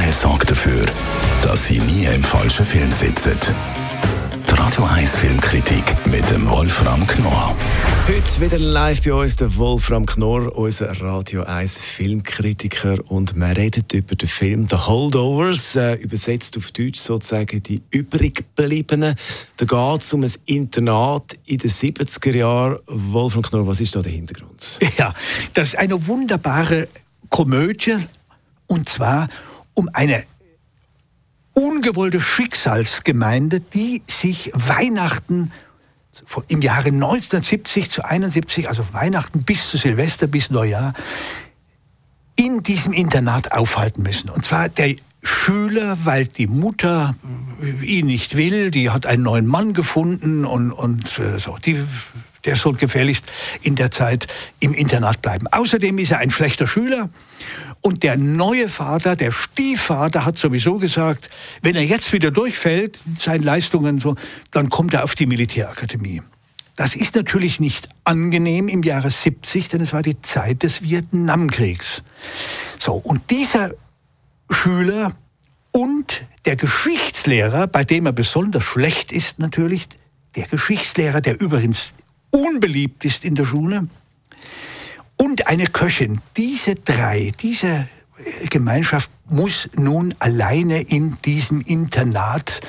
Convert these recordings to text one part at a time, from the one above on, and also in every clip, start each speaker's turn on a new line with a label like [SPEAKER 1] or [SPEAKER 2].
[SPEAKER 1] 1 sorgt dafür, dass Sie nie im falschen Film sitzen. Die Radio 1 Filmkritik mit dem Wolfram Knorr.
[SPEAKER 2] Heute wieder live bei uns der Wolfram Knorr, unser Radio 1 Filmkritiker. Und wir reden über den Film The Holdovers, äh, übersetzt auf Deutsch sozusagen die übriggebliebenen. Da geht es um ein Internat in den 70er Jahren. Wolfram Knorr, was ist da der Hintergrund?
[SPEAKER 3] Ja, das ist eine wunderbare Komödie und zwar um eine ungewollte Schicksalsgemeinde, die sich Weihnachten im Jahre 1970 zu 71, also Weihnachten bis zu Silvester, bis Neujahr, in diesem Internat aufhalten müssen. Und zwar der Schüler, weil die Mutter ihn nicht will, die hat einen neuen Mann gefunden und, und äh, so. Die, der soll gefälligst in der Zeit im Internat bleiben. Außerdem ist er ein schlechter Schüler und der neue Vater, der Stiefvater, hat sowieso gesagt, wenn er jetzt wieder durchfällt, seinen Leistungen so, dann kommt er auf die Militärakademie. Das ist natürlich nicht angenehm im Jahre 70, denn es war die Zeit des Vietnamkriegs. So, und dieser Schüler und der Geschichtslehrer, bei dem er besonders schlecht ist natürlich, der Geschichtslehrer, der übrigens unbeliebt ist in der Schule, und eine Köchin. Diese drei, diese Gemeinschaft muss nun alleine in diesem Internat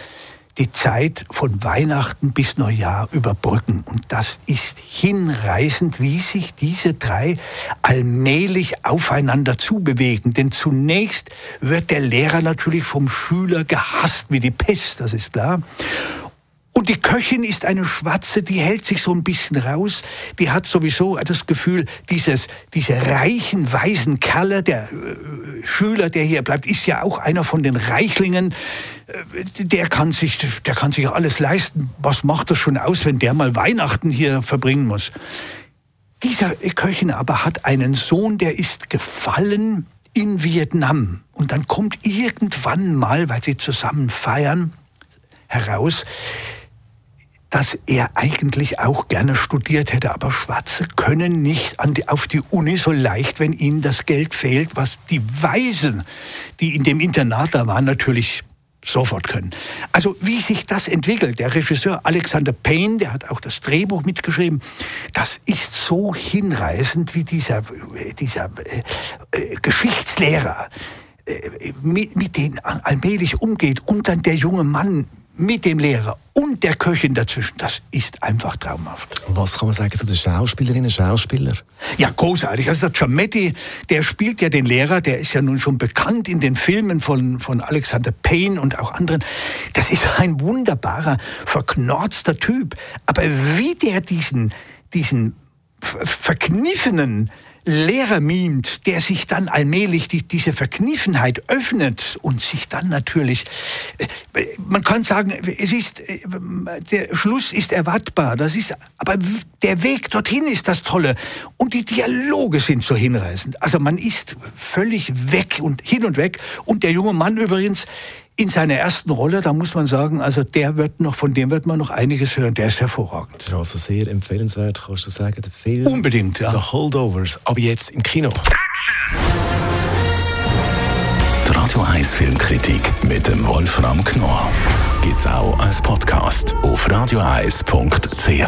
[SPEAKER 3] die Zeit von Weihnachten bis Neujahr überbrücken. Und das ist hinreißend, wie sich diese drei allmählich aufeinander zubewegen. Denn zunächst wird der Lehrer natürlich vom Schüler gehasst wie die Pest, das ist klar. Und die Köchin ist eine Schwarze, die hält sich so ein bisschen raus. Die hat sowieso das Gefühl, dieses, diese reichen, weisen Kerle, der äh, Schüler, der hier bleibt, ist ja auch einer von den Reichlingen. Äh, der kann sich, der kann sich alles leisten. Was macht das schon aus, wenn der mal Weihnachten hier verbringen muss? Dieser Köchin aber hat einen Sohn, der ist gefallen in Vietnam. Und dann kommt irgendwann mal, weil sie zusammen feiern, heraus, dass er eigentlich auch gerne studiert hätte, aber Schwarze können nicht die, auf die Uni so leicht, wenn ihnen das Geld fehlt, was die Weisen, die in dem Internat da waren, natürlich sofort können. Also wie sich das entwickelt, der Regisseur Alexander Payne, der hat auch das Drehbuch mitgeschrieben, das ist so hinreißend, wie dieser, dieser äh, äh, Geschichtslehrer äh, mit, mit denen allmählich umgeht und dann der junge Mann mit dem Lehrer und der Köchin dazwischen, das ist einfach traumhaft.
[SPEAKER 2] Was kann man sagen zu den Schauspielerinnen und Schauspielern?
[SPEAKER 3] Ja, großartig. Also der Giametti, der spielt ja den Lehrer, der ist ja nun schon bekannt in den Filmen von, von Alexander Payne und auch anderen. Das ist ein wunderbarer, verknorzter Typ. Aber wie der diesen, diesen verkniffenen Lehrer mimt, der sich dann allmählich die, diese Verkniffenheit öffnet und sich dann natürlich, äh, man kann sagen, es ist, äh, der Schluss ist erwartbar, das ist, aber der Weg dorthin ist das Tolle. Und die Dialoge sind so hinreißend. Also man ist völlig weg und hin und weg. Und der junge Mann übrigens, in seiner ersten Rolle, da muss man sagen, also der wird noch, von dem wird man noch einiges hören. Der ist hervorragend.
[SPEAKER 2] Ja, also sehr empfehlenswert, kannst du sagen, der Film.
[SPEAKER 3] Unbedingt, ja.
[SPEAKER 2] The Holdovers, aber jetzt im Kino.
[SPEAKER 1] Die Radio 1 Filmkritik mit dem Wolfram Knorr gibt's auch als Podcast auf radioeis.ch.